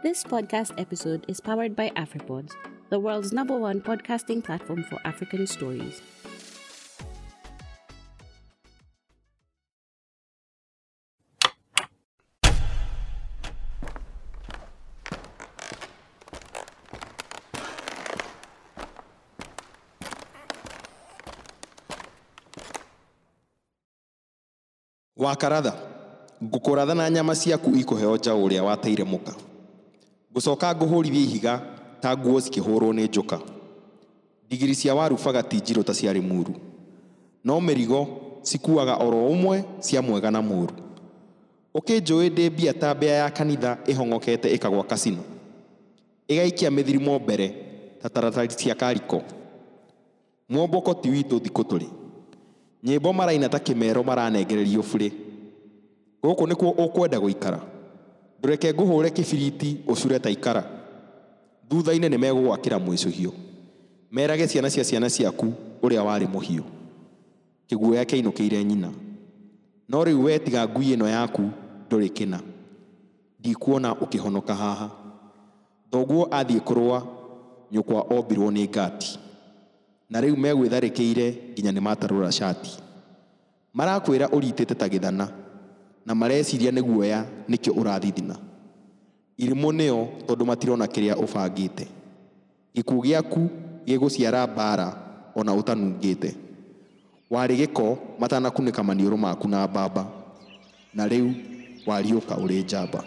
This podcast episode is powered by AfriPods, the world's number one podcasting platform for African stories. wakaratha ngũkũratha na nyama ciaku ikũheo njaũ ũrĩa wateire mũka ngũcoka ngũhũrithie ihiga ta nguo cikĩhũrwo nĩ njũka ndigiri cia warubaga ti njirũ ta ciarĩ muru no mĩrigo cikuaga oro ũmwe cia mwega na mũru. Ũkĩnjũĩ ndĩ mbia ta mbĩa ya kanitha ĩhong'okete ĩkagwa kasino. Ĩgaikia mĩthirimo mbere ta taratari cia kariko. Mwomboko ti witũ thikũ tũrĩ. Nyĩmbo maraina ta kĩmero maranengererio burĩ. Gũkũ nĩkuo ũkwenda gũikara ndũreke ngũhũre kĩbiriti ũcure ta ikara. Thutha-inĩ nĩ megũgwakĩra mwĩcũhio. Merage ciana cia ciana ciaku ũrĩa warĩ mũhiũ. Kĩguoya ire nyina. No rĩu wetiga ngui no yaku ndũrĩ kĩna. Ndikuona ũkĩhonoka haha. Thoguo athiĩ kũrũa nyũkwa ombirwo nĩ ngati. Na rĩu megwĩtharĩkĩire nginya nĩ matarũra shati marakwĩra ũritĩte ta gĩthana na mareciria nĩ guoya nĩkĩo ũrathithina. Irimũ nĩo tondũ matirona kĩrĩa ũbangĩte. Gĩkuũ gĩaku gĩgũciara mbara ona ũtanungĩte. Warĩ gĩko matanakunĩka maniũrũ maku na mbamba. Na rĩu wariũka ũrĩ njamba.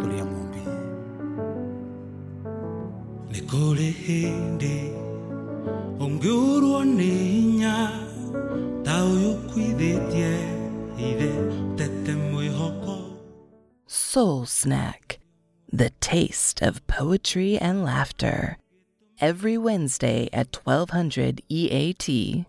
Tũrĩa mũmbi nĩ kũrĩ hĩndĩ ũngĩũrwo nĩ hinya Soul Snack, the taste of poetry and laughter. Every Wednesday at 1200 EAT.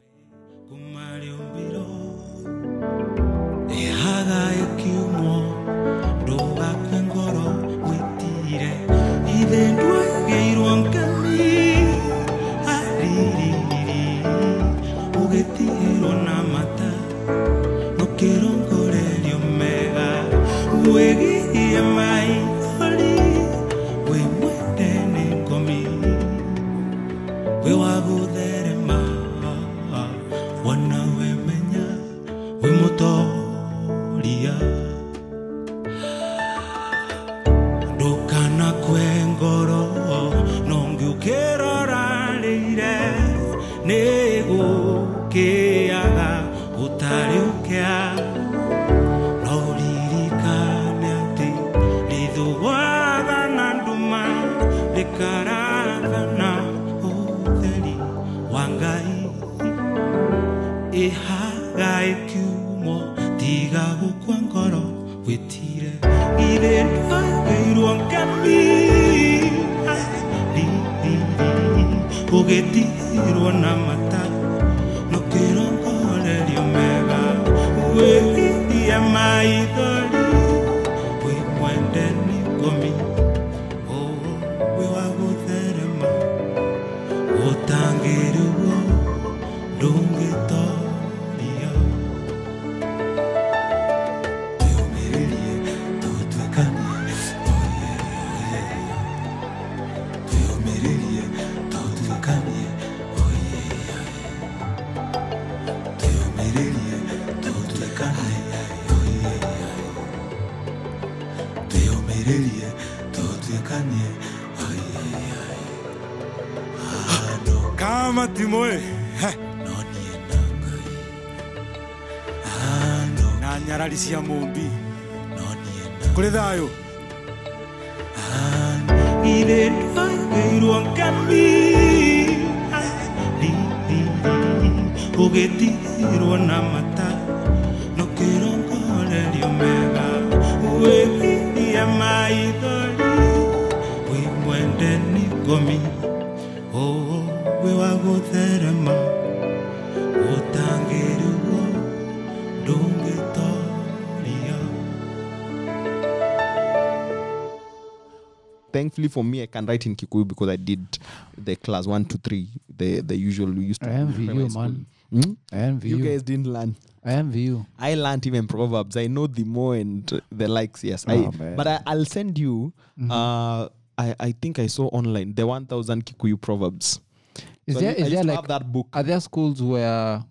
Wĩgirie maithori wĩ mwende nĩ ngomi ũũ wĩ wa gũtherema ũtangĩrĩguo ndũngĩtoria thankfully for me i can write in kikuyu because i did the class one to three the the usual we used to I envy you, school. man. Hmm? I envy you. You guys didn't learn. I am you. I learned even proverbs. I know the more and the likes. Yes, I, Oh, man. but I, I'll send you. Uh, I I think I saw online the one thousand Kikuyu proverbs. Is So there I, is I there like that book? are there schools where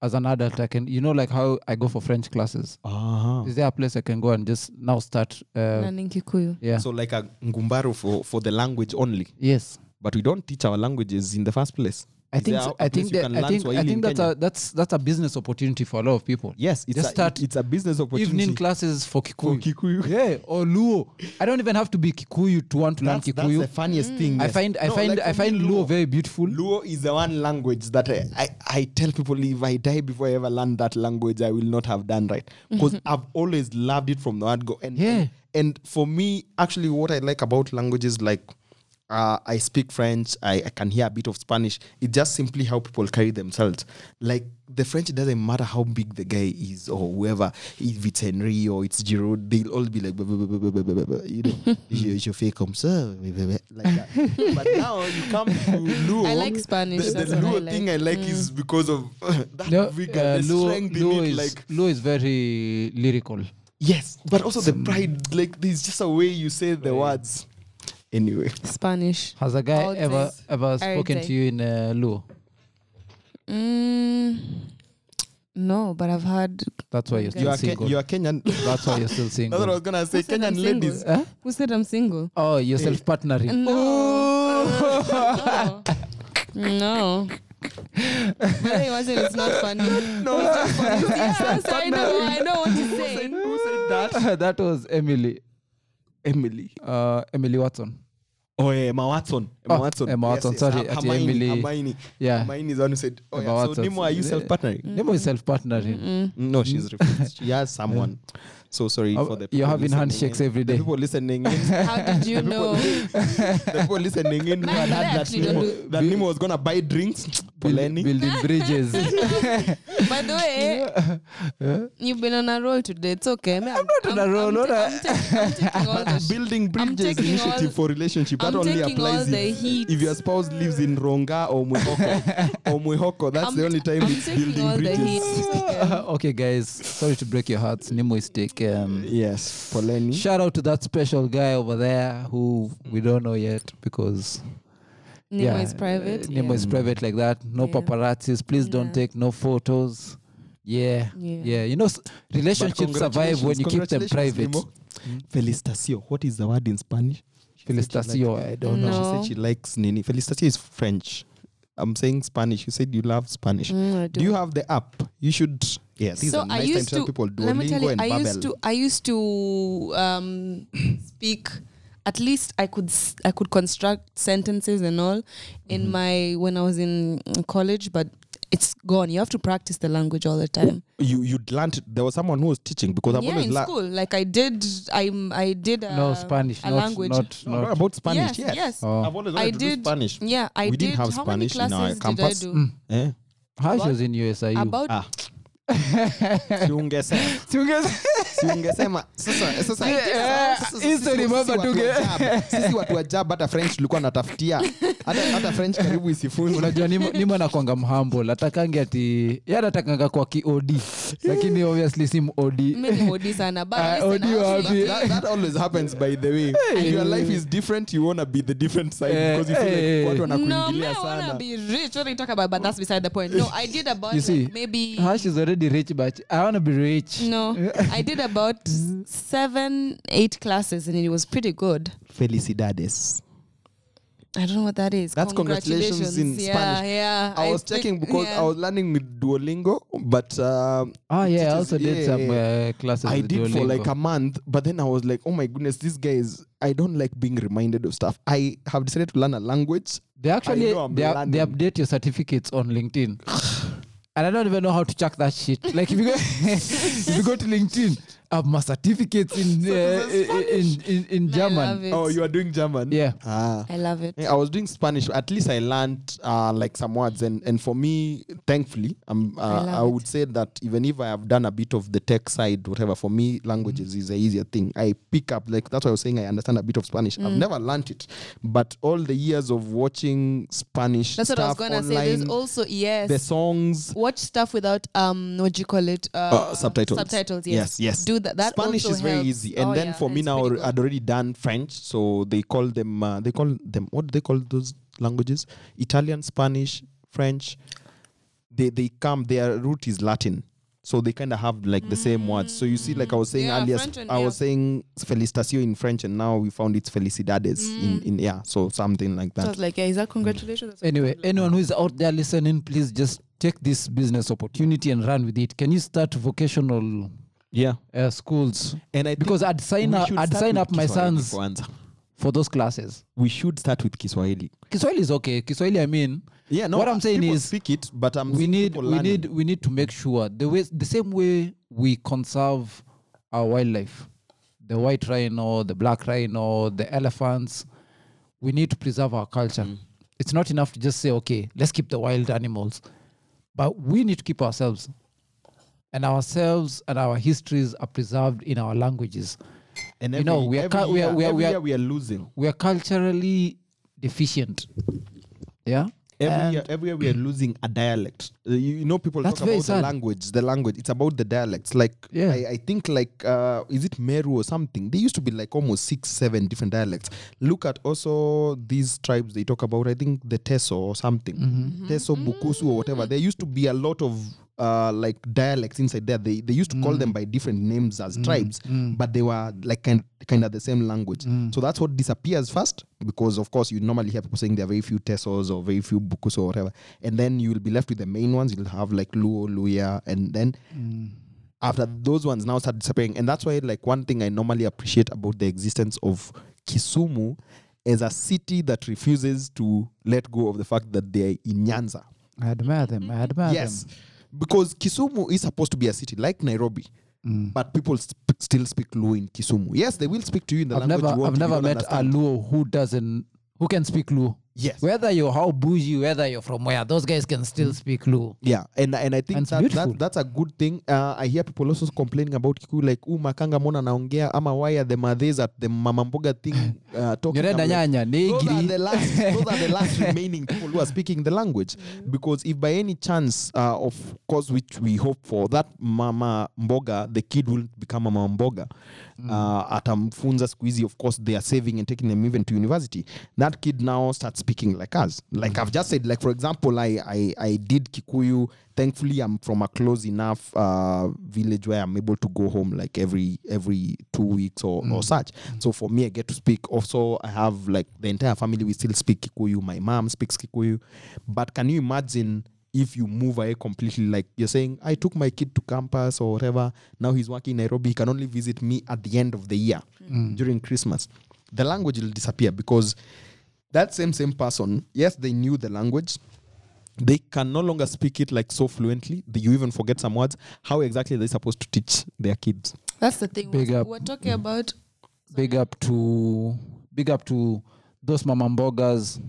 as an adult I can you know like how I go for French classes? uh Is there a place I can go and just now start uh, Learning Kikuyu. yeah. So like a ngumbaru for for the language only, yes. but we don't teach our languages in the first place. I think there so- a I think that, I think I Swahili think that's Kenya? a that's that's a business opportunity for a lot of people. Yes, it's Just a, start it's a business opportunity Evening classes for for Kikuyu. Kikuyu. Yeah, or Luo. I don't even have to be Kikuyu to want to learn That's, that's Kikuyu. the funniest thing. I find I No, find like I find Luo very beautiful. Luo is the one language that I, I, I tell people if I die before I ever learn that language, I will not have done right. Because I've always loved it from the word go. And, Yeah. and and for me, actually, what I like about languages like uh, I speak French, I, I can hear a bit of Spanish. It's just simply how people carry themselves. Like the French, it doesn't matter how big the guy is or whoever, if it's Henry or it's Giroud, they'll all be like, you know, je, je fais comme ça, like that. but now you come to Luo. I like Spanish, The, that's the what I Luo like. thing I like is because of that No, vigor, uh, the Luo, strength Luo it. is Like Luo is very lyrical. yes, but also the pride. Like there's just a way you say the words. Anyway. Spanish. Has a guy All ever ever spoken day. to you in uh, Luo? Mm, no, but I've heard. That's why you're still You are, Ke- single. you are Kenyan. That's why you're still single. That's what I was gonna say. Who said I'm Kenyan single? ladies. Huh? Who said I'm single? Oh, you're self partnering. No. no. But it wasn't. It's not funny. No, it's just funny. Yes, I know. I know what to say. Who said that? that was Emily. Emily. Uh, Emily Watson. Oh, yeah, Emma Watson. Emma Oh, Watson. Emma Watson, sorry, Her- ati Hermione. Emily- Hermione. Yeah. Hermione is the one who said, oh, Emma yeah. So, Watson. Nemo, are you Yeah. self partnering? Nemo is self partnering. No, she's refused. She has someone. So sorry Oh, for the you're having handshakes in. every The people listening in. How did you know? the people listening in who Man, had heard that actually Nemo, don't that Nemo was gonna buy drinks. Poleni. building bridges. By the way, you've been on a roll today. It's okay. I'm, not on a roll, I'm, not ta- a- I'm, ta- I'm taking all the sh- Building bridges taking initiative all- for relationship. That I'm only taking all applies the if, heat. if your spouse lives in Ronga or Mwihoko. or Mwihoko. That's I'm- the only time I'm it's building bridges. okay, guys. Sorry to break your hearts. Nemo is take. Um, Yes, Poleni. shout out to that special guy over there who we don't know yet because Nemo yeah, is private. uh, Nemo is private like that. No Yeah. paparazzis. Please don't Yeah. take no photos. Yeah, Yeah. yeah. You know, s- relationships survive when you keep them private. Felicitacio. What is the word in Spanish? Felicitacio, I don't know. She said she likes Nini. Felicitacio is French. I'm saying Spanish. You said you love Spanish. Mm, I Do you have the app? You should. Yes. This so is nice I time used to to people let me tell you, I Babbel. used to I used to um, speak. At least I could s- I could construct sentences and all in Mm-hmm. my when I was in college, but it's gone. You have to practice the language all the time. you you learned. There was someone who was teaching because I've yeah, always in learned. school, like I did. I I did a, No Spanish, a not, language. not, not. not about Spanish. Yes, Yes. yes. Oh. I've always I did Spanish. Yeah, I We did. didn't have How Spanish many in our campus. did I do? Eh? How she was in USIU? About Ah. Si ungesema. Si ungesema. Sasa sasa Yeah, sasa hii sisi- watu wa Jab, Sisi watu wa Jab hata French tulikuwa natafutia. Hata hata French karibu isifunzwe. unajua nimo, nimo anakwanga mhambo atakangi ati yanatakanga kwa kiod lakini obviously si mod mimi ni modi sana but Ah, Odi wapi? That, that always happens by the way. If your life is different, you wanna be the different side because you feel like watu wanakuingilia I sana. be rich. What are you talking about? But that's beside the point. No, I did about You see, like maybe Hash is already rich but i want to be rich no. I did about seven, eight classes, and it was pretty good. Felicidades. I don't know what that is. That's congratulations in yeah, Spanish. Yeah, I was think- checking because yeah. I was learning with Duolingo, but um, oh yeah i teachers- also did yeah, some yeah. uh, classes I with did for like a month, but then I was like, oh my goodness, these guys, I don't like being reminded of stuff. I have decided to learn a language. they actually they, they update your certificates on linkedin and i don't even know how to check that shit. Like if you go if you go to linkedin have my certificates in uh, in, in in I German. Oh, you are doing German? Yeah. Ah. I love it. Yeah, I was doing Spanish. At least I learned uh, like some words, and and for me, thankfully, um, uh, love I, would say that even if I have done a bit of the tech side, whatever, for me, languages is a easier thing. I pick up like that's why I was saying I understand a bit of Spanish. I've never learned it, but all the years of watching Spanish That's what I was stuff gonna say. There's online, also yes. the songs. Watch stuff without um what do you call it? Uh, Uh, subtitles. Subtitles, yes. Yes, yes. Do that. That Spanish also is very helps. easy, and Oh, then yeah, for me now, pretty. I'd already done French, so they call them. Uh, they call them what do they call those languages? Italian, Spanish, French. They they come. Their root is Latin, so they kind of have like the same words. So you see, like I was saying Yeah, earlier, French and- I yeah. was saying felicitatio in French, and now we found it's felicidades in in yeah, so something like So I that. was like, yeah, is that congratulations? That's Anyway, anyone who is out there listening, please just take this business opportunity and run with it. Can you start vocational Yeah, uh, schools? and I Because I'd sign up. I'd sign up my Kiswahili sons for for those classes. We should start with Kiswahili. Kiswahili is okay. Kiswahili, I mean, Yeah, no. What I'm saying people is speak it, but I'm we need we learning. need we need to make sure the way the same way we conserve our wildlife, the white rhino, the black rhino, the elephants, we need to preserve our culture. Mm. It's not enough to just say, okay, let's keep the wild animals, but we need to keep ourselves, and ourselves and our histories are preserved in our languages. And You know, we are every cu- we are- year- we are- we are- we are losing. We are culturally deficient. Yeah. Every And- year, every year we are losing a dialect. Uh, you, you know, people talk very about the language. The language. It's about the dialects. Like Yeah. I, I think like uh, is it Meru or something? They used to be like almost six, seven different dialects. Look at also these tribes they talk about. I think the Teso or something. Mm-hmm. Teso, Bukusu or whatever. There used to be a lot of uh, like dialects inside there. They they used to call Mm. them by different names as tribes, but they were like kind kind of the same language. Mm. So that's what disappears first because of course you normally hear people saying there are very few Tesos or very few Bukus or whatever, and then you will be left with the main ones. You'll have like Luo, Luya, and then after those ones now start disappearing, and that's why like one thing I normally appreciate about the existence of Kisumu as a city that refuses to let go of the fact that they're in Nyanza. I admire them. I admire Yes, them. Because Kisumu is supposed to be a city like Nairobi. Mm. But people sp- still speak Luo in Kisumu. Yes, they will speak to you in the I've language never, you want I've never met understand. a Luo who doesn't, who can speak Luo. Yes. Whether you're how bougie, whether you're from where, those guys can still speak Luo. Yeah, and and I think And that, that that's a good thing. Uh, I hear people also complaining about Kikuyu like, "Uh, Makanga mbona naongea ama why are the mothers at the mama mboga thing uh, talking?" Nyerenda I'm like, nyanya, those are the last those are the last remaining people who are speaking the language because if by any chance uh, of course which we hope for that mama mboga the kid will become a mama mboga uh, atamfunza siku hizi of course they are saving and taking them even to university. That kid now starts speaking like us. Like i've just said like for example i i, I did kikuyu. Thankfully i'm from a close enough uh, village where i'm able to go home like every every two weeks or, or such. So for me i get to speak. Also i have like the entire family we still speak kikuyu. My mom speaks kikuyu. But can you imagine if you move away completely like you're saying i took my kid to campus or whatever now he's working in nairobi he can only visit me at the end of the year mm. during christmas the language will disappear because that same same person yes they knew the language they can no longer speak it like so fluently that you even forget some words how exactly are they supposed to teach their kids That's the thing. Big we're, up. we're talking about. Big up to, big up to those mamambogas,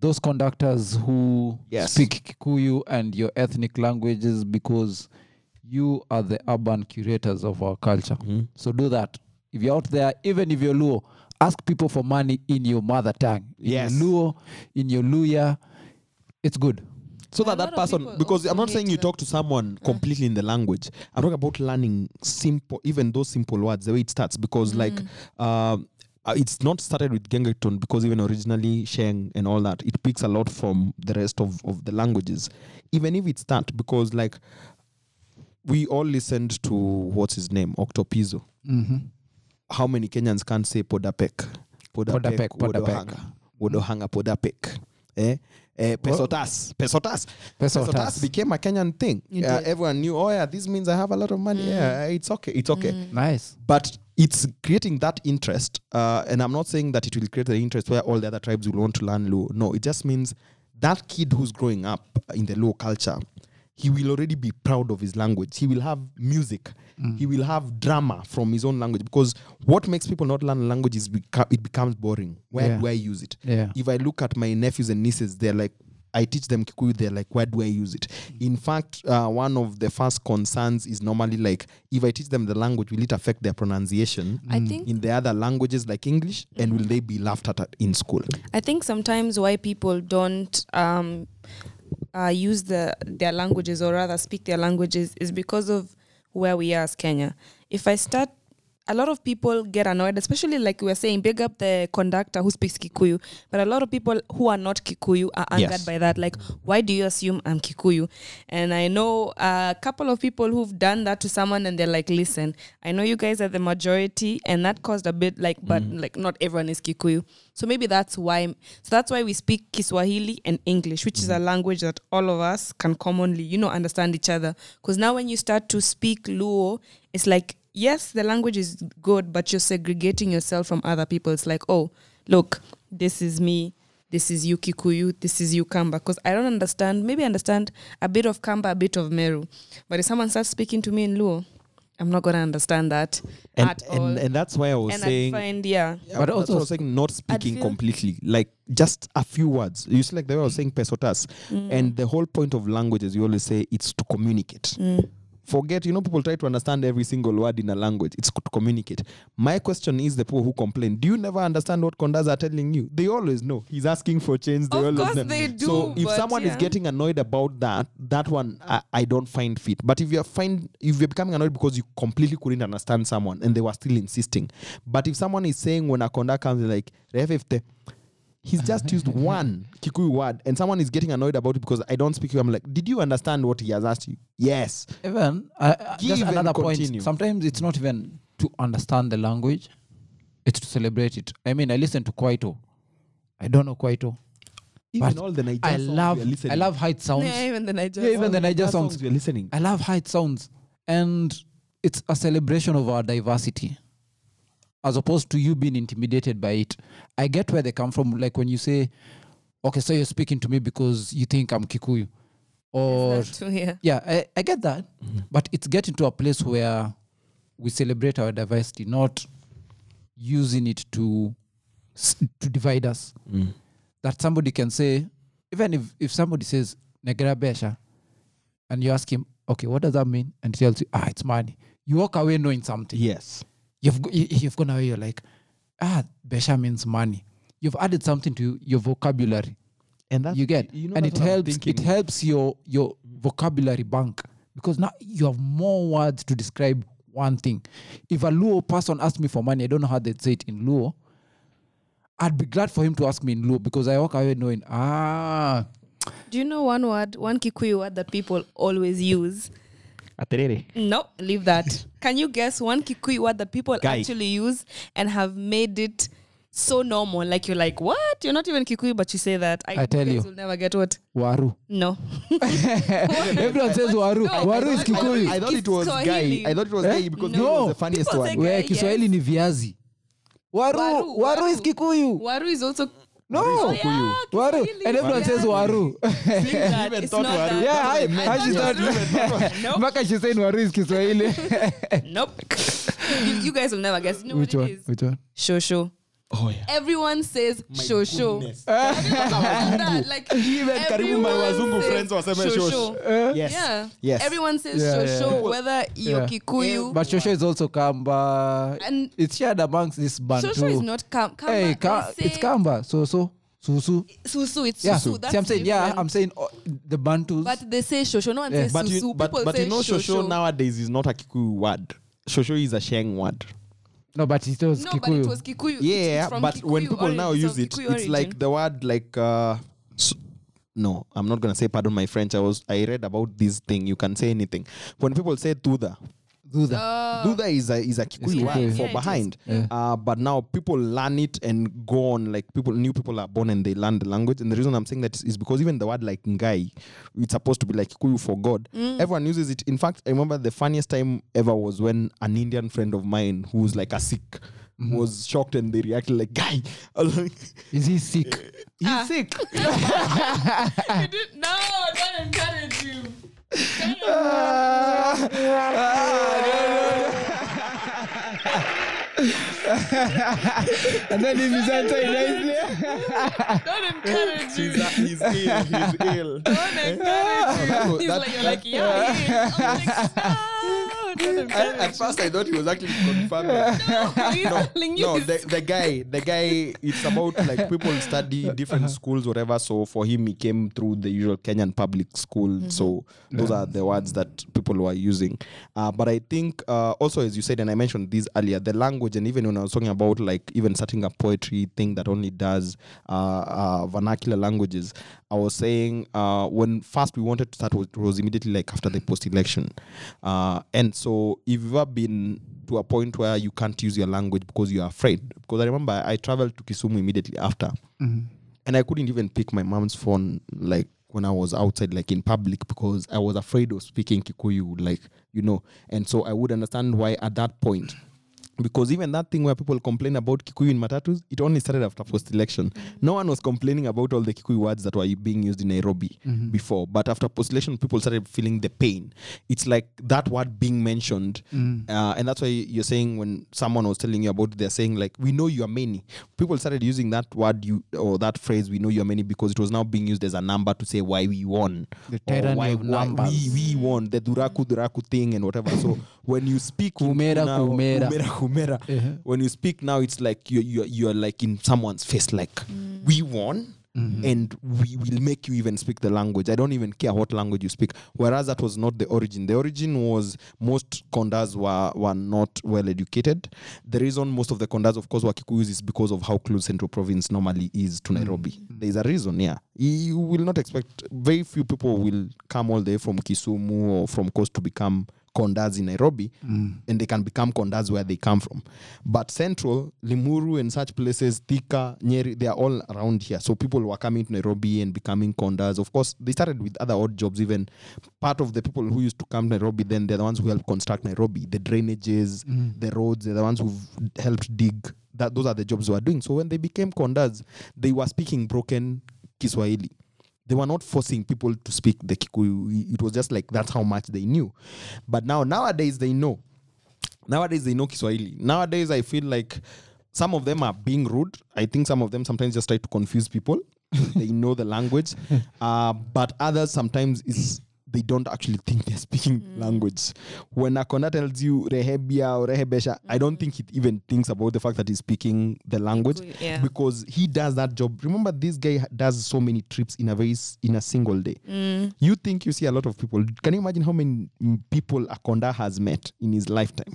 those conductors who Yes. speak Kikuyu and your ethnic languages because you are the urban curators of our culture. Mm-hmm. So do that. If you're out there, even if you're Luo, ask people for money in your mother tongue. In Yes. your Luo, in your Luya. It's good. so that that person because i'm not saying you talk to someone completely in the language i'm talking about learning simple even those simple words the way it starts because like um uh, it's not started with Gengeton because even originally Sheng and all that, it picks a lot from the rest of, of the languages. Even if it's that, because like we all listened to what's his name, Octopizo. Mm-hmm. How many Kenyans can't say Podapek? Podapek, Podapek. Wodohanga. Wodohanga Podapek. Eh? Eh, pesotas, pesotas, Pesotas. became a Kenyan thing. Uh, everyone knew. Oh yeah, this means I have a lot of money. Mm. Yeah, it's okay. It's okay Mm. Nice. but it's creating that interest uh, and i'm not saying that it will create the interest where all the other tribes will want to learn Luo. no it just means that kid who's growing up in the Luo culture he will already be proud of his language. He will have music. He will have drama from his own language because what makes people not learn a language is beca- it becomes boring. Where Yeah. do I use it? Yeah. If I look at my nephews and nieces, they're like, I teach them Kikuyu, they're like, where do I use it? In fact, uh, one of the first concerns is normally like, if I teach them the language, will it affect their pronunciation I think in the other languages like English? And will they be laughed at at- in school? I think sometimes why people don't um, uh, use the their languages or rather speak their languages is because of where we are as Kenya. If I start, a lot of people get annoyed, especially like we were saying, big up the conductor who speaks Kikuyu, but a lot of people who are not Kikuyu are angered Yes. by that. Like, why do you assume I'm Kikuyu? And I know a couple of people who've done that to someone, and they're like, listen, I know you guys are the majority, and that caused a bit like, but mm. like not everyone is Kikuyu. So maybe that's why. So that's why we speak Kiswahili and English, which is a mm. language that all of us can commonly, you know, understand each other. Because now when you start to speak Luo, it's like yes, the language is good, but you're segregating yourself from other people. It's like, oh, look, this is me. This is you Kikuyu, this is you Kamba. Because I don't understand, maybe I understand a bit of Kamba, a bit of Meru. But if someone starts speaking to me in Luo, I'm not going to understand that And, at all. and, and that's why I was and saying. I find, yeah. Yeah, But but also, also- I was saying not speaking feel- completely, like just a few words. You see, like the way I was mm. saying pesotas, mm. and the whole point of language, as you always say, it's to communicate. Mm. Forget, you know, people try to understand every single word in a language. It's to communicate. My question is the people who complain. Do you never understand what Kondas are telling you? They always know. He's asking for change. They Of always course know. they do, So if someone is getting annoyed about that, that one I, I don't find fit. But if you're find if you're becoming annoyed because you completely couldn't understand someone and they were still insisting. But if someone is saying when a conductor comes like "Refefte," he's just used one Kikuyu word and someone is getting annoyed about it because I don't speak. I'm like, did you understand what he has asked you? Yes. Even uh, uh, just another continue. point. Sometimes it's not even to understand the language; it's to celebrate it. I mean, I listen to Kwaito. I don't know Kwaito. Even But all the Niger I songs love, we are listening. I love height sounds. Yeah, even the Niger Yeah, even song. the Niger Niger songs. we are listening. I love height sounds, and it's a celebration of our diversity, as opposed to you being intimidated by it. I get where they come from. Like when you say, "Okay, so you're speaking to me because you think I'm Kikuyu," or That too, yeah. yeah, I, I get that, but it's getting to a place where we celebrate our diversity, not using it to to divide us. That somebody can say, even if if somebody says "negera besha," and you ask him, "Okay, what does that mean?" and he tells you, "Ah, it's money." You walk away knowing something. Yes. You've you- you've gone away. You're like, "Ah, besha means money." You've added something to your vocabulary And that you get you know, and it helps it helps your your vocabulary bank because now you have more words to describe one thing if a luo person asked me for money i don't know how they'd say it in luo i'd be glad for him to ask me in luo because i walk away knowing ah Do you know one word, one Kikuyu word that people always use? Aterere. No, leave that. Can you guess one Kikuyu word that people Guy. actually use and have made it so normal? Like you're like, what? You're not even Kikuyu, but you say that. I tell guys you. will never get what? waru No. everyone says waru No, waru is I- I- kikuyu I thought it was Kiswahili. guy. I thought it was Eh? guy because No. no. was the funniest People one. say where guy, kiswahili yes. ni viazi waru Waru, waru, is waru. kikuyu Waru is also. No Oh, yeah, waru Kiswahili. and everyone says waru Leave that. It's thought not waru. that. yeah I I, thought how she waru. thought Nope. Maka she's saying waru is kiswahili Nope. you, you guys will never guess. You know which what one it is? which one Shosho. Oh yeah. Everyone says shosho. goodness. That, like, Even karibu my wazungu says friends waseme shosh. Uh? Yes. Yeah. Yes. Everyone says Yeah, shosho, yeah. whether you're Yeah. Kikuyu. But Shosho is also Kamba. And- it's shared amongst this Bantu. Shosho is not kam- Kamba. Hey, ka- say it's Kamba. So so Susu. Susu. It's Yeah. Susu. That's See, I'm saying yeah. I'm saying oh, the Bantus. But they say shosho. No one Yeah. says But susu. you, but, People but say you know, shosho nowadays is not a Kikuyu word. Shosho is a Sheng word. No, but it was No, Kikuyu. but it was Kikuyu. Yeah, it's from but Kikuyu when people origin, now use so it, Kikuyu it's origin. like the word like. Uh, s- no, I'm not gonna say pardon my French. I was I read about this thing. You can say anything. When people say tuda, Duda. Oh. Duda is a is a Kikuyu Yeah, word yeah, for it is. behind. Yeah. Uh, but now people learn it and go on like people new people are born and they learn the language. And the reason I'm saying that is, is because even the word like ngai, it's supposed to be like Kikuyu for God. Mm. Everyone uses it. In fact, I remember the funniest time ever was when an Indian friend of mine who's like a Sikh Mm-hmm. was shocked and they reacted like guy. Like, Is he sick? He's Ah. sick. You did- no, don't encourage Ah, you. and then if he's answering nicely. Don't encourage He's, he's ill. He's ill. Don't encourage you. Ah. He's like, you're like, yeah, he is. I'm like, no, don't At first, I thought he was actually confirming. He's telling you. no, the, the guy, the guy, it's about like people study different schools, whatever. So for him, he came through the usual Kenyan public school. So those are the words that people were using. Uh, but I think uh, also, as you said, and I mentioned this earlier, the language, and even when I was talking about like even starting a poetry thing that only does uh, uh, vernacular languages, I was saying uh, when first we wanted to start, was, was immediately like after the post-election, uh, and so if you've ever been to a point where you can't use your language because you're afraid. Because I remember I traveled to Kisumu immediately after, mm-hmm. and I couldn't even pick my mom's phone like when I was outside, like in public, because I was afraid of speaking Kikuyu, like you know. And so I would understand why at that point. Because even that thing where people complain about Kikuyu in matatus, it only started after post election. Mm-hmm. No one was complaining about all the Kikuyu words that were being used in Nairobi mm-hmm. before. But after post election, people started feeling the pain. It's like that word being mentioned. Mm. Uh, and that's why you're saying when someone was telling you about it, they're saying, like, we know you are many. People started using that word you or that phrase, we know you are many, because it was now being used as a number to say why we won. The Or why, why we, we won, the Duraku Duraku thing and whatever. So when you speak Kumera, now, kumera. kumera, kumera. Uh-huh. When you speak now, it's like you're, you're, you're like in someone's face, like, we won. And we will make you even speak the language. I don't even care what language you speak. Whereas that was not the origin. The origin was most Kondas were, were not well educated. The reason most of the Kondas, of course, were Kikuyus is because of how close Central Province normally is to Nairobi. There's a reason, yeah. You will not expect, very few people will come all the way from Kisumu or from Coast to become Kondas in Nairobi, and they can become Kondas where they come from. But Central, Limuru, and such places, Thika, Nyeri, they are all around here. So people were coming to Nairobi and becoming Kondas. Of course, they started with other odd jobs. Even part of the people who used to come to Nairobi, then they're the ones who helped construct Nairobi. The drainages, the roads, they're the ones who've helped dig. That those are the jobs they were doing. So when they became Kondas, they were speaking broken Kiswahili they were not forcing people to speak the Kikuyu. It was just like that's how much they knew. But now, nowadays, they know. Nowadays, they know Kiswahili. Nowadays, I feel like some of them are being rude. I think some of them sometimes just try to confuse people. they know the language. Uh, but others sometimes is they don't actually think they're speaking mm. language. When Akona tells you Rehebia or Rehebesha, I don't mm. think he even thinks about the fact that he's speaking the language yeah. because he does that job. Remember, this guy does so many trips in a very in a single day. Mm. You think you see a lot of people. Can you imagine how many mm, people Akonda has met in his lifetime?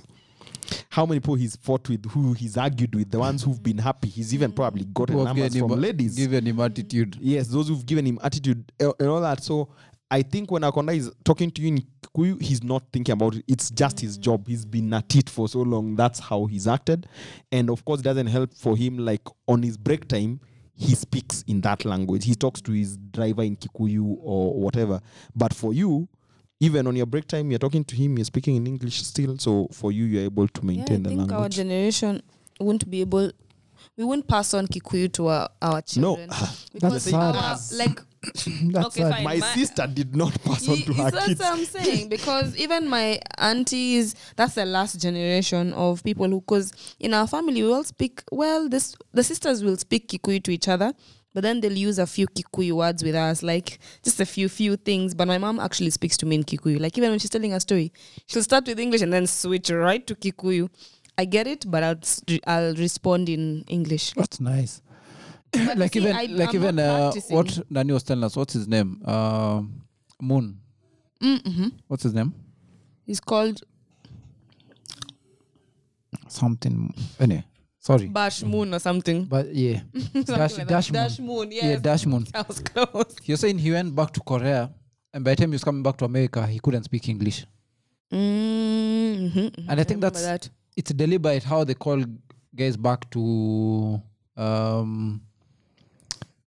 How many people he's fought with, who he's argued with, the ones who've been happy. He's even probably gotten Who have numbers given from him- ladies. Given him attitude. Yes, those who've given him attitude and all that. So I think when Akonda is talking to you in Kikuyu, he's not thinking about it. It's just his job. He's been at it for so long. That's how he's acted. And of course, it doesn't help for him, like on his break time, he speaks in that language. He talks to his driver in Kikuyu or whatever. But for you, even on your break time, you're talking to him, you're speaking in English still. So for you, you're able to maintain Yeah, I the think our generation won't be able. We won't pass on Kikuyu to our, our No, children. That's because sad. our, like That's Okay, fine. My my- sister did not pass on Ye- to her that's kids. what I'm saying because even my aunties, that's the last generation of people who, because in our family we all speak. Well, this the sisters will speak Kikuyu to each other, but then they'll use a few Kikuyu words with us, like just a few few things. But my mom actually speaks to me in Kikuyu. Like even when she's telling a story, she'll start with English and then switch right to Kikuyu. I get it, but I'll s- I'll respond in English. That's nice. Like see, even I- like I'm even uh, what Nani was telling us. What's his name? Uh, Moon. Mm-hmm. What's his name? He's called Something. Anyway, sorry. Bash Moon or something. But yeah, Something Dash, like. Dash, Moon. Dash Moon. Yes. Yeah, Dash Moon. That was close. You're saying he went back to Korea, and by the time he was coming back to America, he couldn't speak English. Mm-hmm. And I think that's that. it's deliberate how they call guys back to um,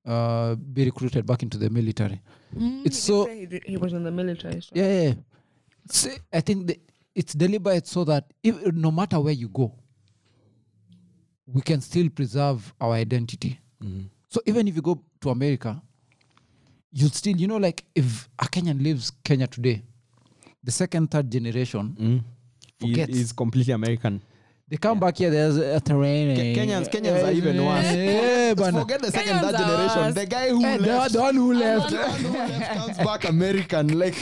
uh, be recruited back into the military. It's so He, he was in the military. so- yeah, yeah. yeah. It's, I think the, it's deliberate so that if, no matter where you go, we can still preserve our identity. So even if you go to America, you'll still, you know, like if a Kenyan leaves Kenya today the second, third generation, Mm. Forget. Is, is completely American. They come back here. There's a terrain. Ke- Kenyans, Kenyans are even worse. Yeah, Just bana. forget the second, Kenyans third generation. worse. The guy who the, left, the one who left. the one who left comes back American. Like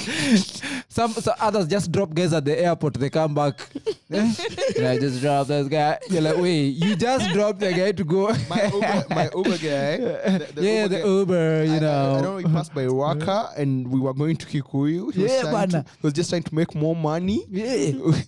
some, some others just drop guys at the airport. They come back. And I just drop this guy. You're like, wait, you just dropped the guy to go. my Uber, my Uber guy. The, the yeah, Uber the guy- Uber, you I- I- know. I, don't know. we passed by Waka, and we were going to Kikuyu. He was, Yeah, trying to, bana. he was just trying to make more money. Yeah.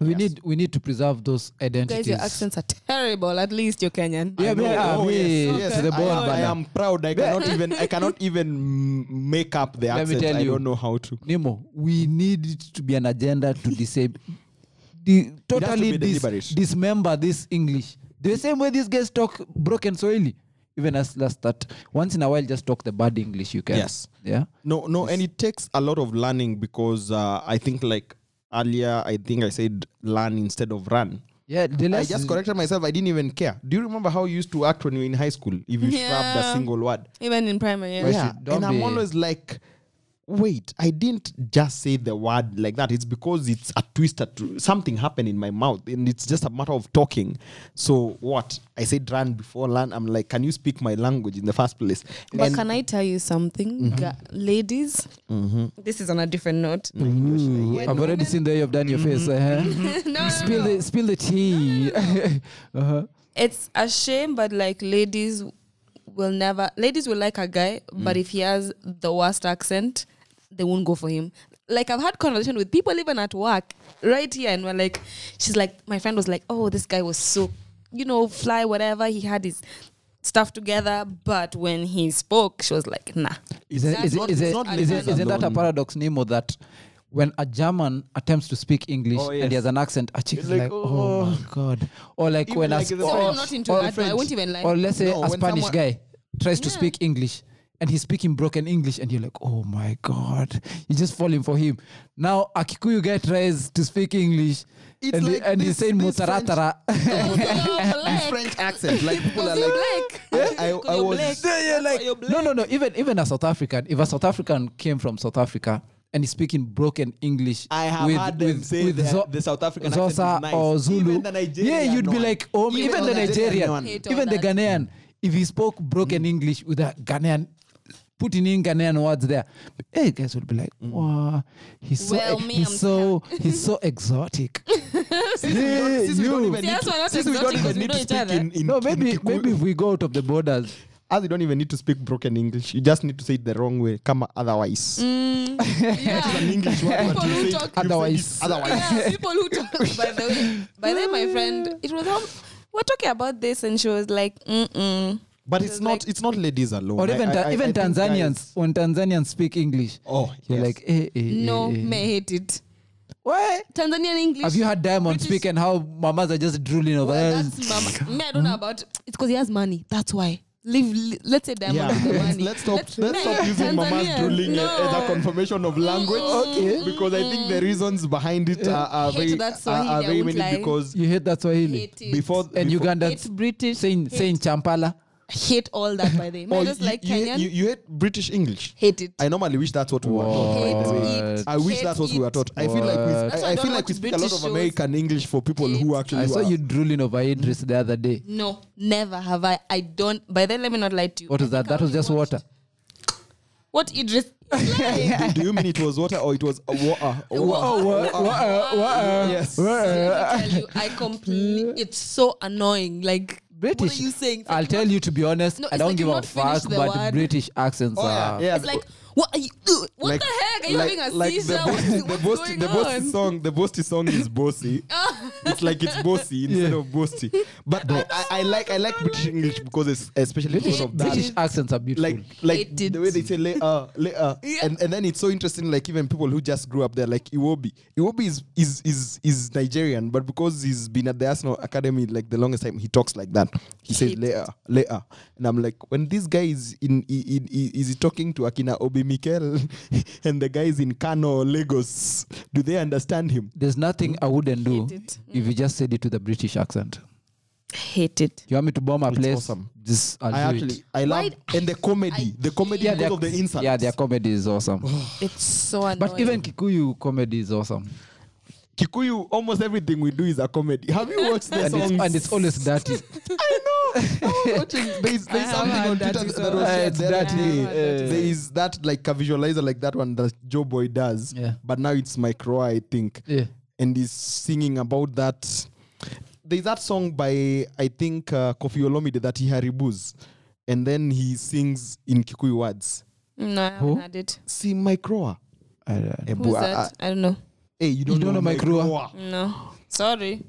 We need we need to preserve those identities. Guys, your accents are terrible. At least you're Kenyan. Yeah, I know. yeah, Oh, me, yes, yes. to the I, bone, am, I am proud. I cannot even. I cannot even make up the Let me accent. tell I you. don't know how to. Nemo, we need it to be an agenda to disable, the, totally be dis- dismember this English. The same way these guys talk broken Swahili. Even as last that once in a while, just talk the bad English you can. Yes. Yeah. No, no, and it takes a lot of learning because uh, I think like earlier, I think I said learn instead of run. Yeah. I just corrected myself. I didn't even care. Do you remember how you used to act when you were in high school? If you scrubbed a single word. Even in primary. Yeah. Yeah, and I'm always like, wait, I didn't just say the word like that. It's because it's a twister to something happened in my mouth, and it's just a matter of talking. So what? I said run before learn. I'm like, can you speak my language in the first place? But And- can I tell you something, mm-hmm. Ga- ladies? Mm-hmm. This is on a different note. Ooh, I've already seen the way you've done your face. Uh-huh. no, no, Spill no. the spill the tea. uh-huh. It's a shame, but like ladies will never. Ladies will like a guy, but mm. if he has the worst accent, they won't go for him. Like I've had conversation with people even at work right here, and we're like, she's like, my friend was like, oh, this guy was so, you know, fly whatever. He had his stuff together, but when he spoke, she was like, nah. Is it, is it, not- is it's it, not is it, ladies isn't that a alone. paradox, Nemo, that when a German attempts to speak English Oh, and he has an accent, a chick is Like, like, oh, oh, my God. Or like Even when like a, the or, I'm oh, not into or that, but I won't even lie. or let's say No, a Spanish someone- guy tries to speak English and he's speaking broken English and you're like, oh my God, you're just falling for him. Now a Kikuyu guy tries to speak English It's and, like and he's saying this French- mutaratara. French accent, like people are like, black. I, I, I was. Yeah, yeah, like, no, no, no. Even even a South African, if a South African came from South Africa and he's speaking broken English, I have with, heard them with, say with the- Zo- the South African accent is nice. or Zulu, Even the Nigerian yeah, you'd be one. like, oh, Even even, the the Nigerian Nigerian, one. Even the that. Ghanaian, if he spoke broken mm. English with a Ghanaian. Putting in Ghanaian words there, hey guys would be like, "Wow, he's so Well, me, he's so he's so exotic." Since we don't, since you. even See, need that's to, why not since we don't even need know to speak in, in no, maybe Kikuyu. maybe if we go out of the borders, as you don't even need to speak broken English. You just need to say it the wrong way. Come otherwise. Mm, yeah. An English word, People who say talk- you said it Otherwise. otherwise. yeah, people who talk. By the way, by the way, my friend, it was how we're talking about this, and she was like, mm-mm. But it's not. like- it's not ladies alone. or even I- I- even I Tanzanians guys- when Tanzanians speak English, Oh, you're yes. like, eh, eh, No, eh, eh. may hate it. What? Tanzanian English. Have you had Diamond British- speak and how mamas are just drooling over Well, there? that's mama. Me, I don't know about. It's because he has money. That's why. Leave. li- Let's say Diamond Yeah, let's, money. let's stop. Let's- Let's, stop using mama's drooling no. as a confirmation of language. Okay. Because I think the reasons behind it are, are very, that are, Swahili, are very won't many. lie. Because You hate that Swahili. Hate it. before And before, Ugandans Hate British. saying saying Champala. Hate all that by the way. oh, I just you, like you, Kenyan. you, you hate British English. hate it. I normally wish that's what we were taught. by the way. Hate it. I wish Hate that's what we were it. taught. I feel like we, That's I, I I feel like we speak a lot of. American English for people who actually I saw are- you drooling over Idris the other day. No, never have I. I don't. By then, let me not lie to you. What I was that? That was just watched- water. What Idris? do, do you mean it was water or it was water? Oh, what? What? uh, what, uh, Yes. what, Let me tell you, I completely. It's so annoying. Like British. What are you saying? I'll tell you to be honest. No, I don't like give you've a fuck, the but word. British accents Oh, yeah, are. yeah. It's like what are you? uh, What Like- the heck? Are you like, having a like seizure? the bossy, the What's bossy, going the bossy on? song, the bossy song is bossy. Oh. it's like it's bossy instead of bossy. But I, I, I like I like British English because it's especially because of that. British accents are beautiful. Like like Hate it. the way they say later, uh, later, uh. Yeah. and and then it's so interesting. Like even people who just grew up there, like Iwobi. Iwobi is is is is Nigerian, but because he's been at the Arsenal Academy like the longest time, he talks like that. He says later, later, uh, and I'm like, when this guy is in, in, in is he talking to Akina Obi Mikel, and the guys in Kano, Lagos, do they understand him? There's nothing I wouldn't do Hate it. if you just said it with a British accent. hate it. you want me to bomb a It's place awesome. just I'll I do actually it. I love and the comedy, the comedy yeah, because of the insults. yeah their comedy is awesome It's so annoying. but even kikuyu comedy is awesome Kikuyu, almost everything we do is a comedy. Have you watched the and songs? it's, and it's always dirty I know. I was watching. There's, there's I something on Twitter that that was Uh, it's the other dirty. day. I have There is that like a visualizer like that one that Joeboy does. Yeah. But now it's Micro, I think. yeah And he's singing about that. There's that song by I think uh, Koffi Olomide that he haribus, and then he sings in Kikuyu words. no, I haven't had it. See Micro. I, don't- Who's that? I don't know. Hey, you don't, You don't know Micro? No, sorry.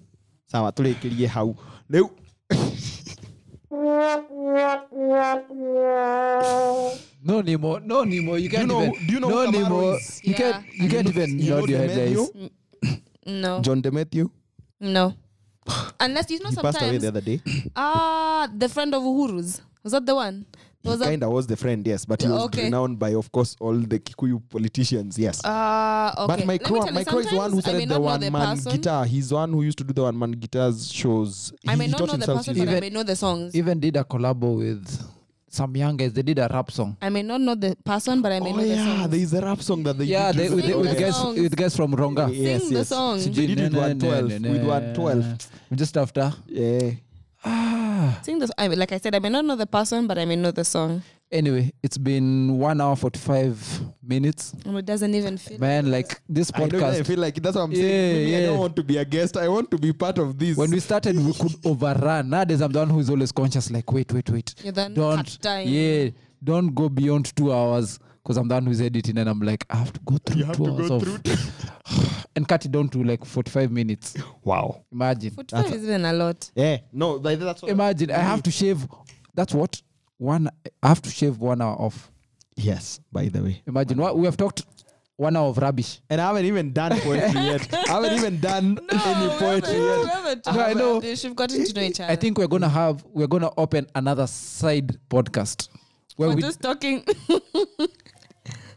sawa tulikirie hau rĩu no nemo no nemo you can't know- even do you know no nemo is? you can't you can't even You know your head guys No, John no. Unless you know he passed away the other day Ah, the friend of Uhuru's. Was that the one? Was that? kind of was the friend yes but he was Okay. renowned by of course all the Kikuyu politicians yes Ah, okay. But Let me Micro, tell you, Micro is the one who sometimes I started the one the man person. guitar. He's the one who used to do the one man guitars shows. I He- may he not taught know the himself person, to but do I Even- may know the songs. even did a collabo with some young guys they did a rap song I may not know the person, but I may Oh know the yeah, songs. there is a rap song that they yeah did they, with, recently. with, guys songs. with guys from ronga Yes, Sing the yes. song. They did it with 112. With 112. just after Yeah. Sing the. I mean, like I said, I may not know the person, but I may know the song. anyway it's been one hour 45 minutes And it doesn't even fit. man like this I, know, I feel like that's what I'm saying. Yeah, Maybe I don't want to be a guest. I want to be part of this. when we started we could overrun nowadays i'm the one who's always conscious like wait wait wait You're the don't cut time. yeah don't go beyond two hours because i'm the one who's editing and i'm like i have to go through You have two to hours go of through. and cut it down to like 45 minutes wow. imagine 45 is even a lot. Yeah. No, like, that's what imagine i have to shave that's what one i have to shave one hour off Yes, by the way. imagine what we have talked one hour of rubbish And I haven't even done poetry yet. I haven't even done any poetry yet. No, I know. You've gotten to know each other. i think we're gonna have we're gonna open another side podcast where we're we, just talking.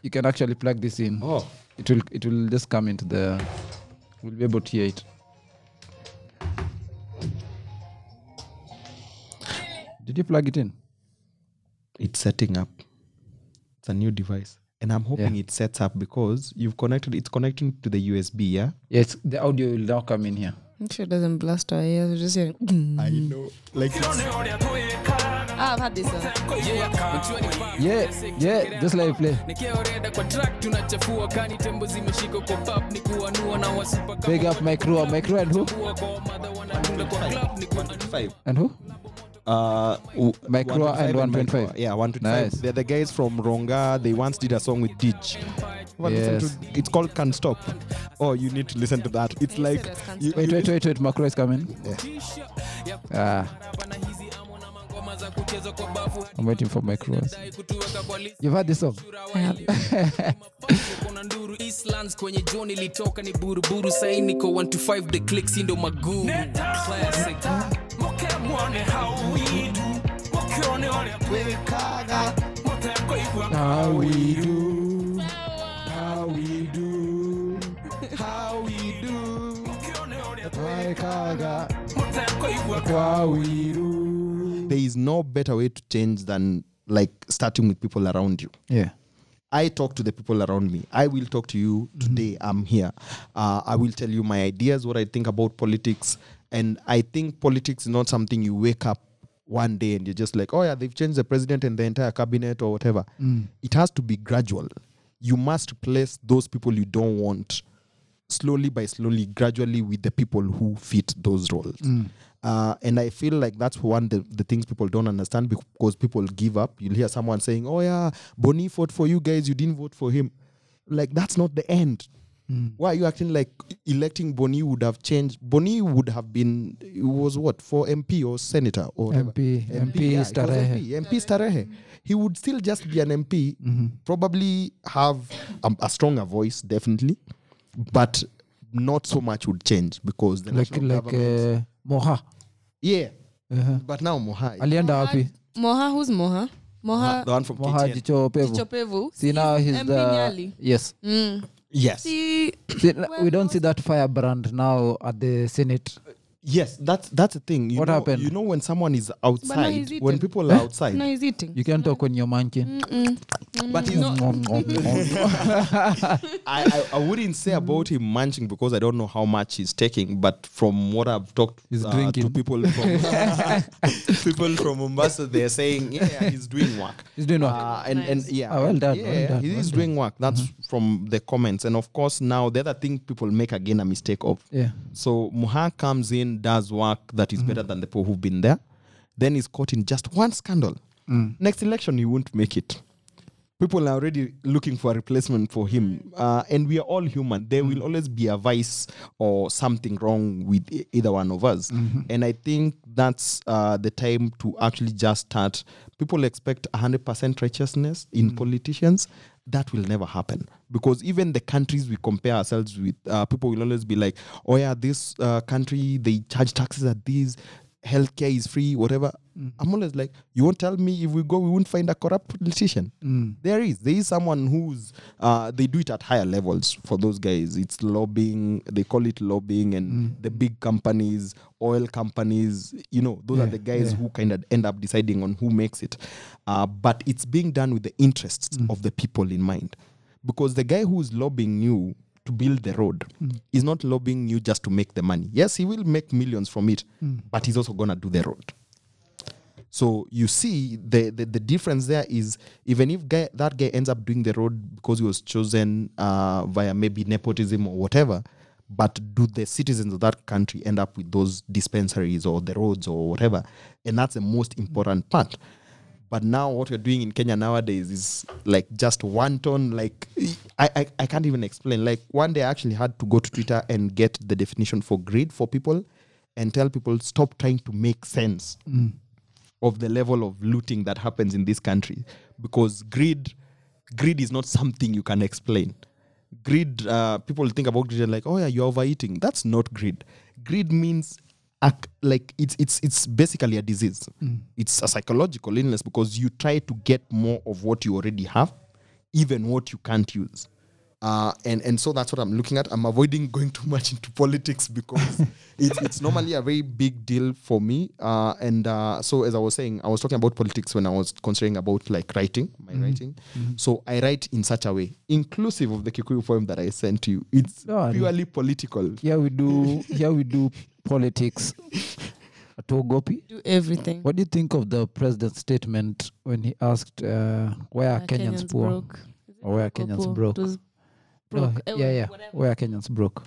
you can actually plug this in Oh. it will it will just come into the we'll be able to hear it did you plug it in It's setting up. It's a new device. And I'm hoping Yeah. it sets up because you've connected it's connecting to the USB, yeah? yes the audio will now come in here Make sure it doesn't blast our ears. We're just hearing. I know. Like it's, Ah, I've had this one. yeah yeah just let it play nikioreda kwa track tunachafua kani tembo zimeshika kwa pap ni kuanua na wasupa big up my crew my crew and who kwa madha wanadunda kwa club ni kwa and who Uh, w- Micro 125 and 125. Micro. Yeah, 125. Nice. They're the guys from Ronga. They once did a song with Dij. Yes. to- it's called Can't Stop. Oh, you need to listen to that. It's like said it can't you- wait wait wait wait macro is coming ah i'm waiting for my crew dai kutuweka kwa list you've heard this song kuna nduru Eastlands kwenye John ilitoka ni buruburu sai niko 1 to 5 the clicks ndo maguru classic How we do, how we do, how we do. There is no better way to change than like starting with people around you. yeah I talk to the people around me. I will talk to you today. I'm here. Uh, I will tell you my ideas, what I think about politics. And I think politics is not something you wake up one day and you're just like, oh, yeah, they've changed the president and the entire cabinet or whatever. It has to be gradual. You must replace those people you don't want slowly by slowly, gradually with the people who fit those roles. Uh, and I feel like that's one the, the things people don't understand because people give up. You'll hear someone saying, "Oh yeah, Boni fought for you guys. You didn't vote for him." Like that's not the end. Why are you acting like electing Boni would have changed? Boni would have been it was what for MP or senator or whatever. MP, MP yeah, is it was Starehe. MP, MP Starehe. He would still just be an MP, probably have a, a stronger voice, definitely, but not so much would change because the like like uh, moha yeah. uh-huh. But now Moha, alienda wapi Moha, who's Moha? Moha the one from moha KTN. jichopevu Chichopevu. see now he's the Nyali. yes Mm. Yes. See, see, we don't see that firebrand now at the senate Yes, that's that's the thing. You What know, happened? You know when someone is he's outside, when eating. people are outside, No, he's eating. You can talk when you're munching. but he's I, I, I wouldn't say about him munching because I don't know how much he's taking, but from what I've talked He's uh, to drinking. people from people from Mombasa, they're saying, yeah, he's doing work. He's doing work. Uh, and, and yeah, Oh, well done, yeah, well done, he well is done. doing work. That's from the comments, and of course now the other thing people make again a mistake of. yeah. So Moha comes in, does work that is better mm. than the people who've been there. Then he's caught in just one scandal. Mm. Next election, he won't make it. People are already looking for a replacement for him. Uh, and we are all human. There mm. will always be a vice or something wrong with e- either one of us. Mm-hmm. And I think that's uh, the time to actually just start. People expect 100% righteousness in politicians. That will never happen. Because even the countries we compare ourselves with, uh, people will always be like, oh, yeah, this uh, country, they charge taxes at these healthcare is free, whatever. Mm. I'm always like, you won't tell me if we go, we won't find a corrupt politician. Mm. There is. There is someone who's, uh, they do it at higher levels for those guys. It's lobbying, they call it lobbying, and mm. the big companies, oil companies, you know, those yeah, are the guys yeah. who kind of end up deciding on who makes it. Uh, but it's being done with the interests of the people in mind. Because the guy who's lobbying you to build the road he's not lobbying you just to make the money. Yes, he will make millions from it, but he's also going to do the road. So you see, the, the, the difference there is even if guy, that guy ends up doing the road because he was chosen uh, via maybe nepotism or whatever, but do the citizens of that country end up with those dispensaries or the roads or whatever? And that's the most important part. But now what we're doing in Kenya nowadays is like just one tone Like I, I, I can't even explain. Like one day I actually had to go to Twitter and get the definition for greed for people and tell people stop trying to make sense of the level of looting that happens in this country. Because greed greed is not something you can explain. Greed uh, people think about greed and like oh yeah you're overeating. That's not greed greed means like it's it's it's basically a disease Mm. it's a psychological illness because you try to get more of what you already have even what you can't use uh, and and so that's what I'm looking at. I'm avoiding going too much into politics because it's it's normally a very big deal for me. Uh, and uh, so as I was saying, I was talking about politics when I was considering about like writing, my writing. So I write in such a way, inclusive of the Kikuyu poem that I sent to you. It's No, I don't. purely political. Here we do here we do politics. Atogopi. Do everything. What do you think of the president's statement when he asked uh, where are Uh, Kenyans, poor broke. or where are Kenyans poor. broke? It was broke. Eh, yeah, yeah. whatever. Where are Kenyans broke?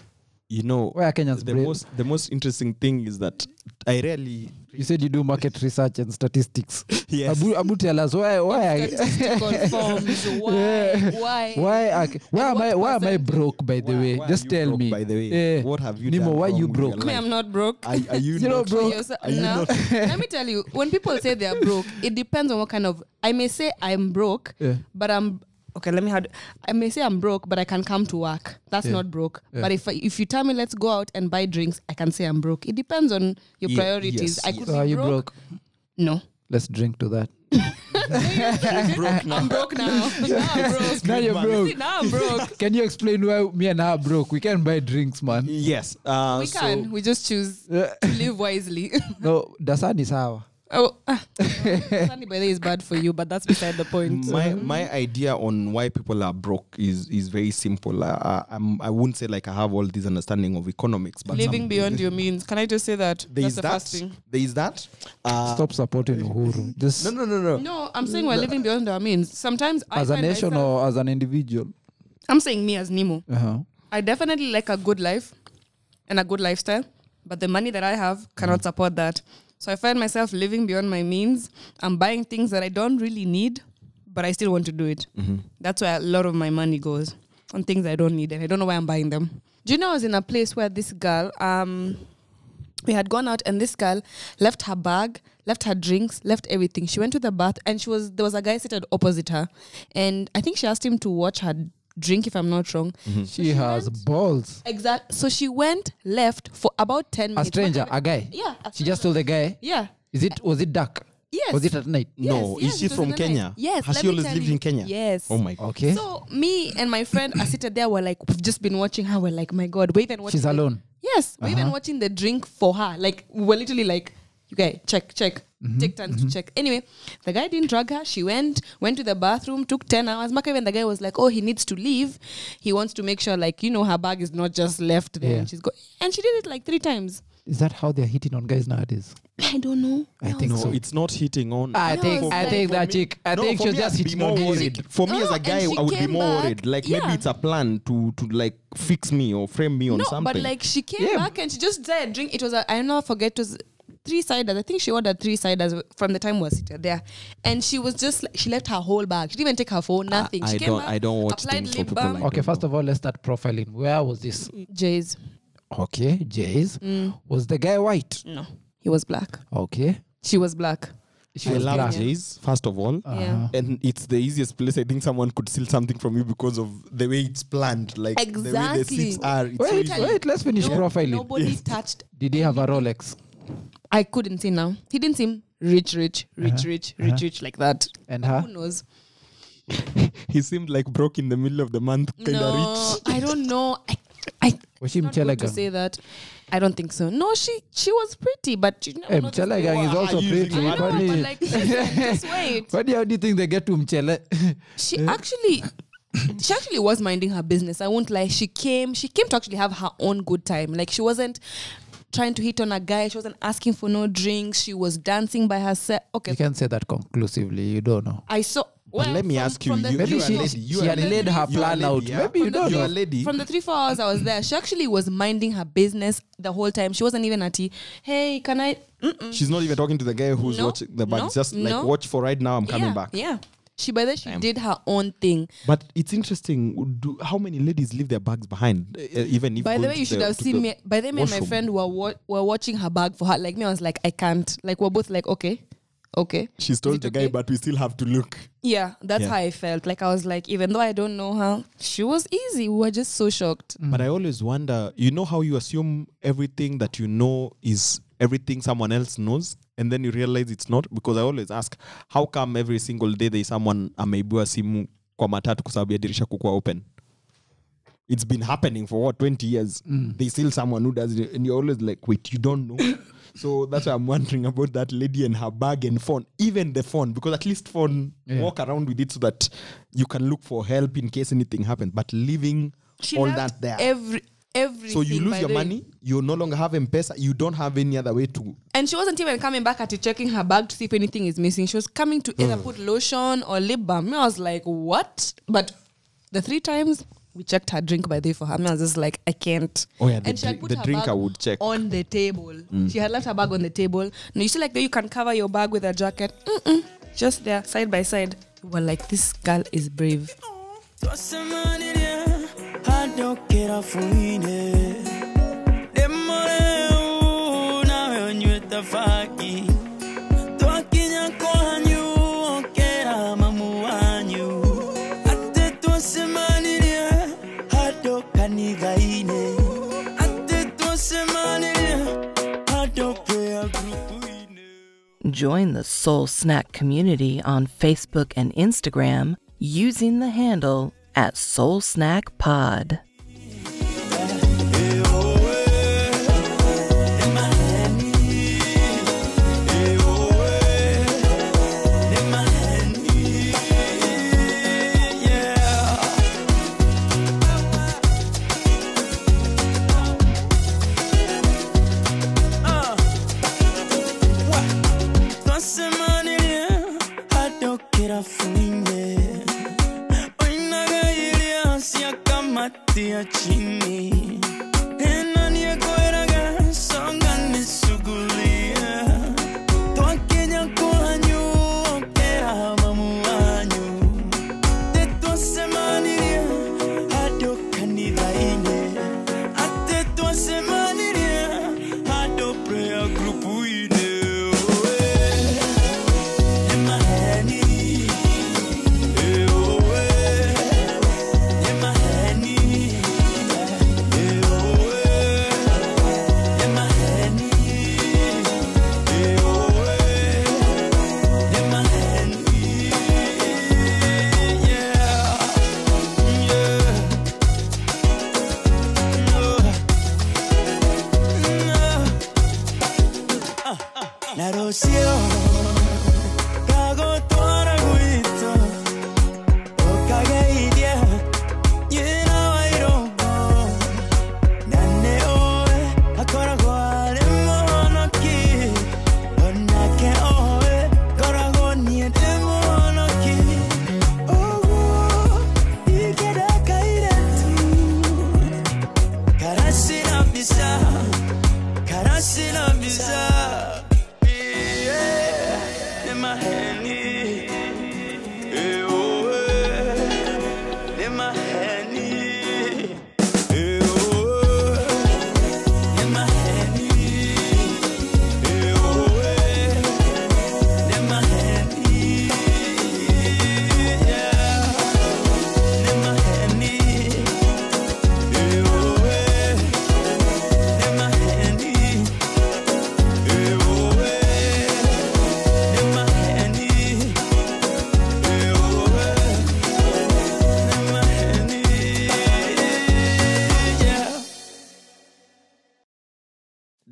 You know, Where are Kenyans the broke? most the most interesting thing is that I rarely You said you do market research and statistics. yes. Abu, Abu tell us why why Statistical forms. Why? Yeah. Why? why are, why am I why am I broke by the Why- way? why are Just you tell broke, me. By the way, Yeah. what have you Nemo, done? why wrong you broke? Me. I'm not broke. Are, are you You're not not broke. Yes, Are you no. not- Let me tell you, when people say they're broke, it depends on what kind of. I may say I'm broke, Yeah. but I'm okay. Let me have. I may say I'm broke, but I can come to work. That's Yeah. not broke. Yeah. But if if you tell me let's go out and buy drinks, I can say I'm broke. It depends on your Ye- priorities. yes, I could So be are you broke. broke? No, Let's drink to that. broke now? I'm broke now. now I'm broke. Now you're See, broke. now I'm broke. Can you explain why me and her are broke? We can buy drinks, man. Yes. Uh, we so- can. We just choose to live wisely. No, dasani sawa. Oh. Sunny by is bad for you, but that's beside the point. my my idea on why people are broke is is very simple. Uh, I'm, I wouldn't say like I have all this understanding of economics, but Living some- beyond your means. Can I just say that? there That's is the that. first thing. There is that. Uh, Stop supporting Uhuru. Just No, no, no, no. No, I'm saying we're living beyond our means. Sometimes as a nation myself- or as an individual. I'm saying me as Nemo. Uh-huh. I definitely like a good life and a good lifestyle, but the money that I have cannot support that. So I find myself living beyond my means. I'm buying things that I don't really need, but I still want to do it. That's where a lot of my money goes on things I don't need, and I don't know why I'm buying them. Do you know I was in a place where this girl, um, we had gone out, and this girl left her bag, left her drinks, left everything. She went to the bath, and she was there was a guy seated opposite her, and I think she asked him to watch her drink, if I'm not wrong. Mm-hmm. She has balls. Exact. So she went left for about ten minutes. A stranger, a guy. Yeah. a She just told the guy. Yeah. Is it was it dark? Yes. Was it at night? No, Yes, is she from Kenya? night. Yes. Has she me always lived you. in Kenya? Yes. Oh my god. Okay. So me and my friend are seated there. We're like, we've just been watching her. We're like, my God, we're even watching. She's the- alone. Yes, we're even uh-huh. watching the drink for her. Like we're literally like, you guys check, check, Mm-hmm, take turns to check. Anyway, the guy didn't drug her. She went, went to the bathroom, took ten hours. Maka even the guy was like, oh, he needs to leave. He wants to make sure, like, you know, her bag is not just left there. Yeah. And she's go, and she did it like three times. Is that how they're hitting on guys nowadays? I don't know. I think No, so. it's not hitting on. I No, think it's I like- think that For chick. I No, think for she just hitting more on his. worried. For me No, as a guy, I would be more back. worried. Like Yeah. maybe it's a plan to to like fix me or frame me on no, something. but like she came Yeah. back and she just said drink. It was a, I never forget. It was three ciders. I think she ordered three ciders from the time we were seated there, and she was just like, she left her whole bag. She didn't even take her phone. Nothing. I she came don't- back, I don't watch things for lip people balm. like Okay, first of all, let's start profiling. Where was this? Jays. Okay, Jays. Mm. Was the guy white? No, he was black. Okay. She was black. She I was love black. Jays, first of all. Yeah. And it's the easiest place I think someone could steal something from you because of the way it's planned. Like the way the Exactly. seats are. It's so Wait, easy. wait, let's finish No- profiling. Nobody touched. Did he have a Rolex? I couldn't see now. He didn't seem rich, rich, rich, Uh-huh. rich, rich, rich like that. And her? Who knows? He seemed like broke in the middle of the month, kind of no, rich. I don't know. I, I Was she good to say that. I don't think so. No, she she was pretty, but you never Hey, noticed Mchele is also are you using pretty. I know, but like, just wait. How do you think they get to Mchele? She actually, she actually was minding her business. I won't lie. She came, she came to actually have her own good time. Like she wasn't trying to hit on a guy. She wasn't asking for no drinks. She was dancing by herself. Okay, you can't say that conclusively. You don't know. I saw. But well, let me from- ask you, you, Maybe you she- lady. You she had lady. laid her You are a plan lady, out. yeah? Maybe you From the- don't You're know. a lady. From the three four hours I was there, she actually was minding her business the whole time. She wasn't even at tea. Hey, can I? Mm-mm. She's not even talking to the guy who's No, watching the bag. no, just like, no. watch for right now. I'm coming yeah, back. Yeah. She by then she did her own thing. But it's interesting. Do, how many ladies leave their bags behind? uh, even if By the way, you should the- have seen me. By the way, me and my friend were wa- were watching her bag for her. Like me, I was like, I can't. Like we're both like, okay, okay. She's Is told it the guy, okay? but we still have to look. Yeah, that's Yeah. how I felt. Like I was like, even though I don't know her, she was easy. We were just so shocked. But I always wonder, you know how you assume everything that you know is everything someone else knows, and then you realize it's not? Because I always ask, how come every single day there is someone ameibiwa simu kwa matatu kwa sababu ya dirisha kukuwa open? It's been happening for what, 20 years? Mm. There's still someone who does it, and you're always like, wait, you don't know? so that's why I'm wondering about that lady and her bag and phone, even the phone, because at least phone, Yeah. walk around with it so that you can look for help in case anything happens. But leaving She all left that there. Every everything. So you lose your money, you no longer have M-Pesa, you don't have any other way to. And she wasn't even coming back at it, checking her bag to see if anything is missing. She was coming to either put lotion or lip balm. I was like, what? But the three times we checked her drink by the way for her, I was just like, I can't. Oh, yeah, the and she had put the her drink I bag would check. Mm. on the table. She had left her bag on the table. No, you see, like, the you can cover your bag with a jacket. Mm-mm. Just there, side by side. We were like, this girl is brave. Fuine demoreu nawe onyweta faki ate ate Join the Soul Snack community on Facebook and Instagram using the handle at Soul Snack Pod.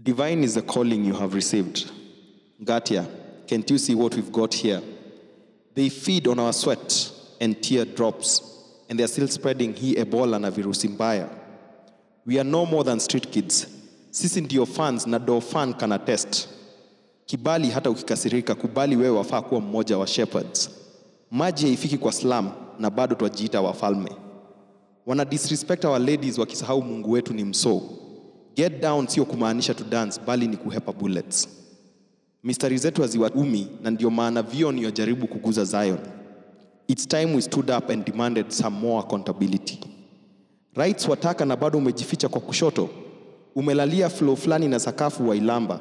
Divine is the calling you have received. Gatia, can't you see what we've got here? They feed on our sweat and tear drops, and they're still spreading hii Ebola na virusi mbaya. We are no more than street kids. Sisi ndio fans na do fan kana test. Kibali hata ukikasirika, kubali wewe wafaa kuwa mmoja wa shepherds. Maji haifiki kwa slam na bado twajiita wafalme. Wana disrespect our ladies wakisahau Mungu wetu ni msoo. Get down sio kumaanisha to dance, bali ni kuhepa bullets. Mistari zetu haziwaumi na ndio maana vio niyojaribu kuguza Zion. It's time we stood up and demanded some more accountability. Rights wataka na bado umejificha kwa kushoto. Umelalia flow fulani na sakafu wa ilamba.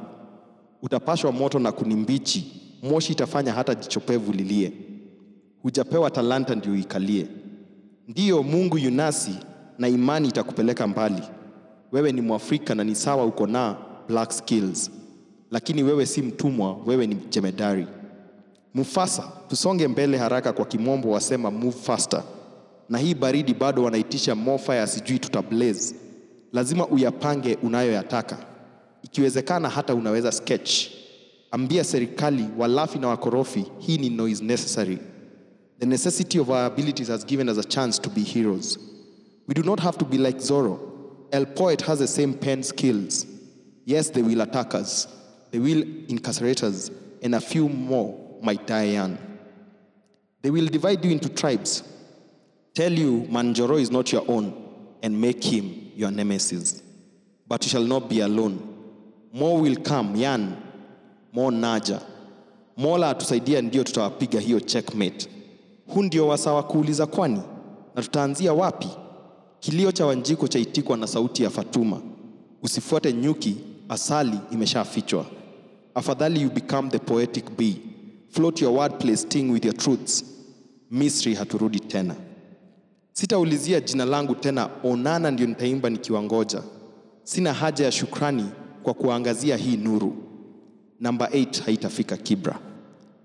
Utapashwa moto na kunimbichi, moshi itafanya hata jichopevu lilie. Hujapewa talanta ndio ikalie. Ndiyo Mungu yunasi na imani itakupeleka mbali. Wewe ni Mwafrika na ni sawa uko na black skills, lakini wewe si mtumwa, wewe ni jemedari. Mufasa, tusonge mbele haraka, kwa kimombo wasema move faster. Na hii baridi bado wanaitisha more fire, sijui tutablaze. Lazima uyapange unayoyataka, ikiwezekana hata unaweza sketch. Ambia serikali walafi na wakorofi, hii ni noise necessary. The necessity of our abilities has given us a chance to be heroes. We do not have to be like Zorro. El Poet has the same pen skills. Yes, they will attack us. They will incarcerate us, and a few more might die young. They will divide you into tribes. Tell you Manjaro is not your own, and make him your nemesis. But you shall not be alone. More will come, yan, more naja. Mola atusaidia, ndio tutawapiga hiyo checkmate. Huu ndio wasawa wa kuuliza kwani, na tutaanzia wapi? Kilio cha Wanjiko chaitikwa na sauti ya Fatuma. Usifuate nyuki, asali imeshafichwa. Afadhali you become the poetic bee. Float your wordplay sting with your truths. Misri haturudi tena. Sitaulizia jina langu tena, onana ndio nitaimba nikiwangoja. Sina haja ya shukrani kwa kuangazia hii nuru. Namba 8 haitafika Kibra.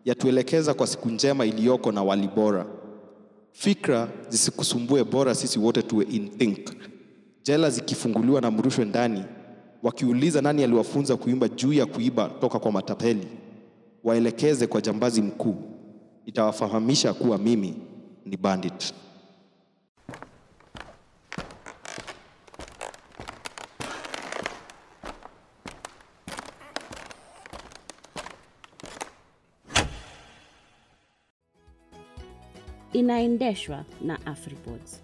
Yatuelekeza kwa siku njema iliyoko na wali bora. Fikra zisikusumbue, bora sisi wote tuwe in think. Jela zikifunguliwa na mrushwe ndani, wakiuliza nani aliwafunza kuimba juu ya kuiba toka kwa matapeli, waelekeze kwa jambazi mkuu. itawafahamisha kuwa mimi ni bandit. Inaendeshwa na Afripods.